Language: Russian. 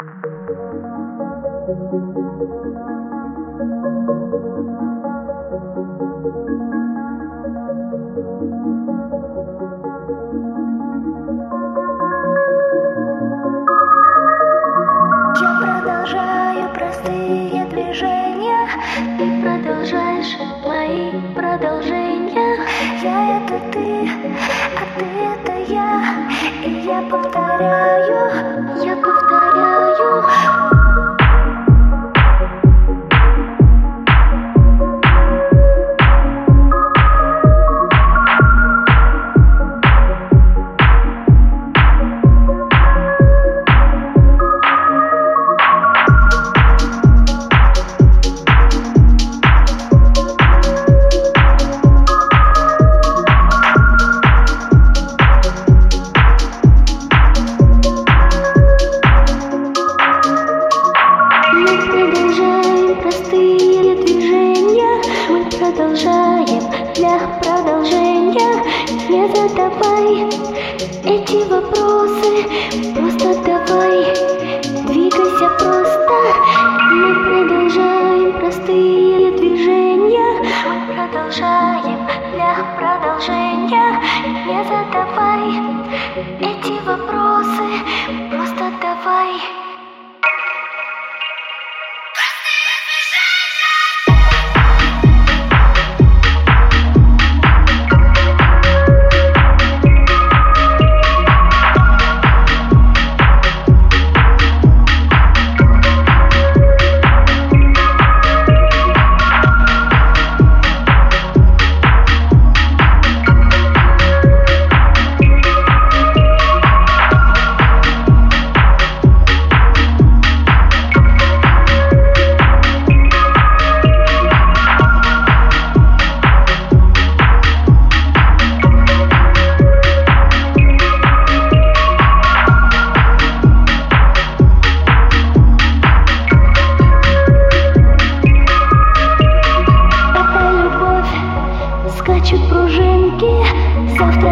Thank you. читаем для продолжения Не задавай эти вопросы. soft